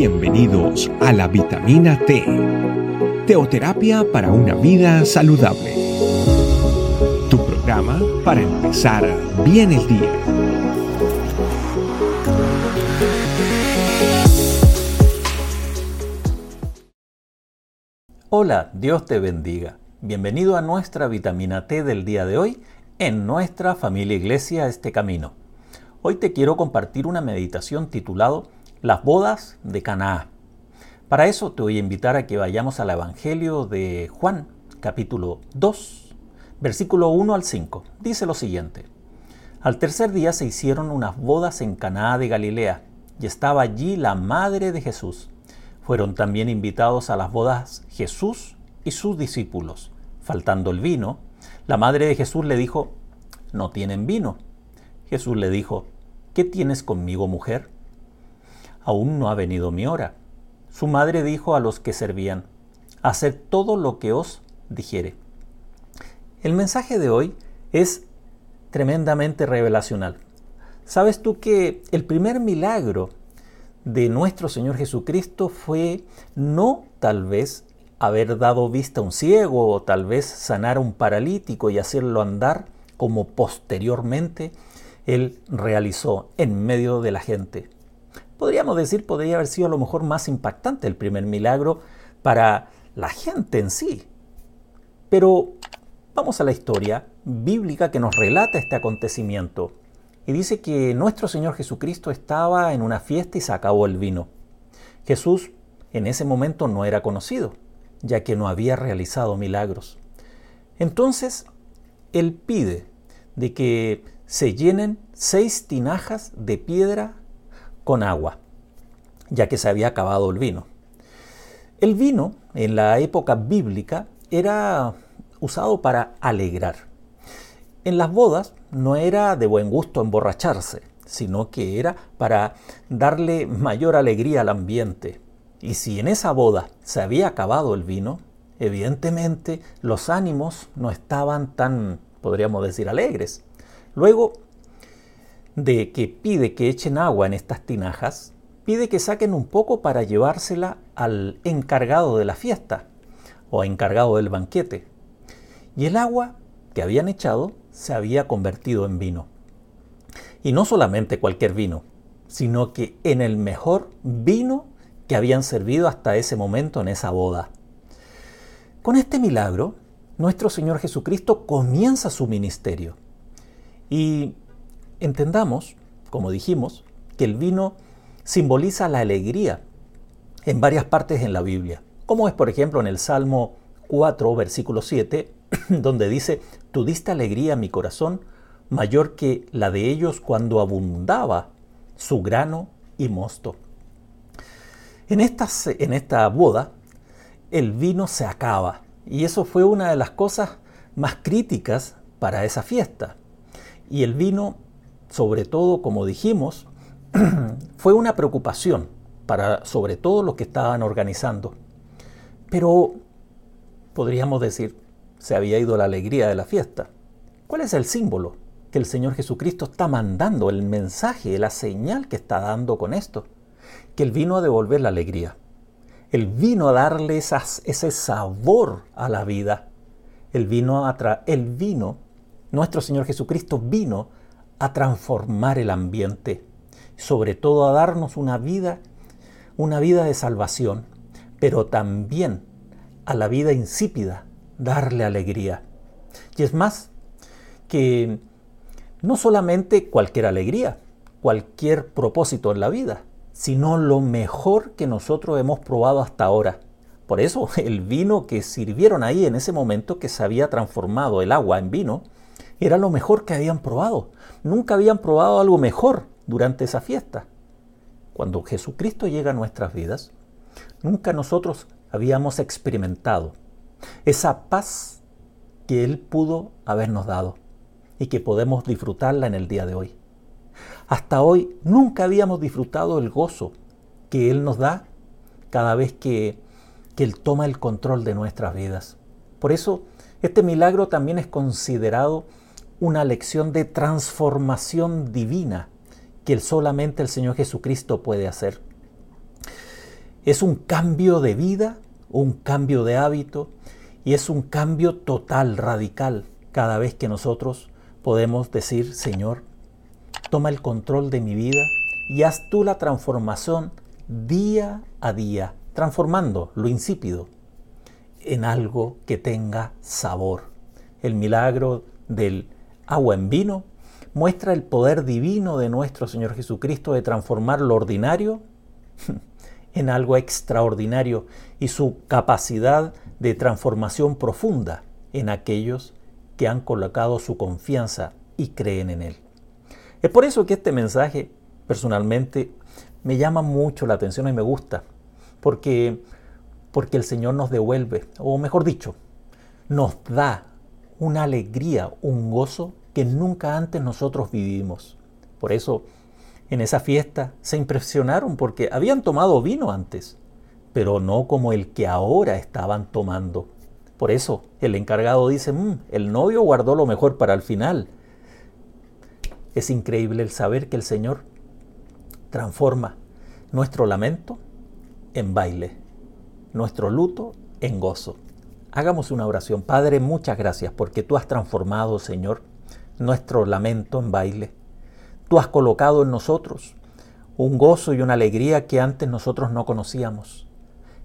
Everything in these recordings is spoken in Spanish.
Bienvenidos a la vitamina T, teoterapia para una vida saludable. Tu programa para empezar bien el día. Hola, Dios te bendiga. Bienvenido a nuestra vitamina T del día de hoy en nuestra familia Iglesia Este Camino. Hoy te quiero compartir una meditación titulado Las bodas de Canaá. Para eso te voy a invitar a que vayamos al Evangelio de Juan, capítulo 2, versículo 1 al 5. Dice lo siguiente. Al tercer día se hicieron unas bodas en Canaá de Galilea, y estaba allí la madre de Jesús. Fueron también invitados a las bodas Jesús y sus discípulos. Faltando el vino, la madre de Jesús le dijo, no tienen vino. Jesús le dijo, ¿qué tienes conmigo, mujer? Aún no ha venido mi hora. Su madre dijo a los que servían, haced todo lo que os dijere. El mensaje de hoy es tremendamente revelacional. ¿Sabes tú que el primer milagro de nuestro Señor Jesucristo fue no tal vez haber dado vista a un ciego o tal vez sanar a un paralítico y hacerlo andar como posteriormente él realizó en medio de la gente. Podríamos decir, podría haber sido a lo mejor más impactante el primer milagro para la gente en sí. Pero vamos a la historia bíblica que nos relata este acontecimiento. Y dice que nuestro Señor Jesucristo estaba en una fiesta y se acabó el vino. Jesús en ese momento no era conocido, ya que no había realizado milagros. Entonces, Él pide de que se llenen seis tinajas de piedra con agua, ya que se había acabado el vino. El vino en la época bíblica era usado para alegrar. En las bodas no era de buen gusto emborracharse, sino que era para darle mayor alegría al ambiente. Y si en esa boda se había acabado el vino, evidentemente los ánimos no estaban tan podríamos decir, alegres. Luego de que pide que echen agua en estas tinajas, pide que saquen un poco para llevársela al encargado de la fiesta o encargado del banquete. Y el agua que habían echado se había convertido en vino. Y no solamente cualquier vino, sino que en el mejor vino que habían servido hasta ese momento en esa boda. Con este milagro, nuestro Señor Jesucristo comienza su ministerio. Y entendamos, como dijimos, que el vino simboliza la alegría en varias partes en la Biblia, como es por ejemplo en el Salmo 4, versículo 7, donde dice, Tú diste alegría a mi corazón, mayor que la de ellos cuando abundaba su grano y mosto. En esta, en esta boda, el vino se acaba y eso fue una de las cosas más críticas para esa fiesta. Y el vino, sobre todo, como dijimos, fue una preocupación para sobre todo los que estaban organizando. Pero podríamos decir, se había ido la alegría de la fiesta. ¿Cuál es el símbolo que el Señor Jesucristo está mandando, el mensaje, la señal que está dando con esto? Que Él vino a devolver la alegría. Él vino a darle ese sabor a la vida. Él vino, a el vino, nuestro Señor Jesucristo vino a transformar el ambiente, sobre todo a darnos una vida, una vida de salvación, pero también a la vida insípida darle alegría. Y es más que no solamente cualquier alegría, cualquier propósito en la vida, sino lo mejor que nosotros hemos probado hasta ahora. Por eso el vino que sirvieron ahí en ese momento que se había transformado el agua en vino, era lo mejor que habían probado. Nunca habían probado algo mejor durante esa fiesta. Cuando Jesucristo llega a nuestras vidas, nunca nosotros habíamos experimentado esa paz que Él pudo habernos dado y que podemos disfrutarla en el día de hoy. Hasta hoy nunca habíamos disfrutado el gozo que Él nos da cada vez que, que Él toma el control de nuestras vidas. Por eso, este milagro también es considerado una lección de transformación divina que solamente el Señor Jesucristo puede hacer. Es un cambio de vida, un cambio de hábito y es un cambio total, radical, cada vez que nosotros podemos decir, Señor, toma el control de mi vida y haz tú la transformación día a día, transformando lo insípido en algo que tenga sabor. El milagro del agua en vino muestra el poder divino de nuestro Señor Jesucristo de transformar lo ordinario en algo extraordinario y su capacidad de transformación profunda en aquellos que han colocado su confianza y creen en Él. Es por eso que este mensaje personalmente me llama mucho la atención y me gusta, porque, porque el Señor nos devuelve, o mejor dicho, nos da una alegría, un gozo que nunca antes nosotros vivimos. Por eso, en esa fiesta se impresionaron porque habían tomado vino antes, pero no como el que ahora estaban tomando. Por eso el encargado dice, mm, el novio guardó lo mejor para el final. Es increíble el saber que el Señor transforma nuestro lamento en baile, nuestro luto en gozo. Hagamos una oración. Padre, muchas gracias porque tú has transformado, Señor, nuestro lamento en baile. Tú has colocado en nosotros un gozo y una alegría que antes nosotros no conocíamos.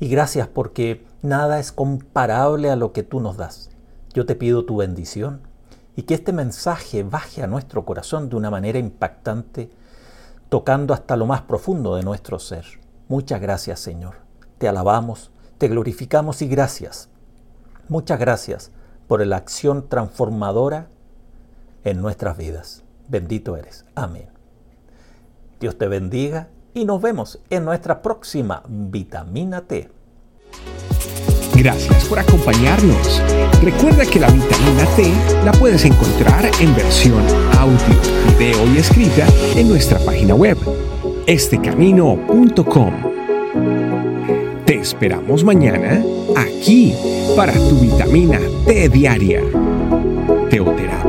Y gracias porque nada es comparable a lo que tú nos das. Yo te pido tu bendición y que este mensaje baje a nuestro corazón de una manera impactante, tocando hasta lo más profundo de nuestro ser. Muchas gracias Señor. Te alabamos, te glorificamos y gracias. Muchas gracias por la acción transformadora en nuestras vidas. Bendito eres. Amén. Dios te bendiga y nos vemos en nuestra próxima vitamina T. Gracias por acompañarnos. Recuerda que la vitamina T la puedes encontrar en versión audio, video y escrita en nuestra página web, estecamino.com. Te esperamos mañana aquí para tu vitamina T diaria.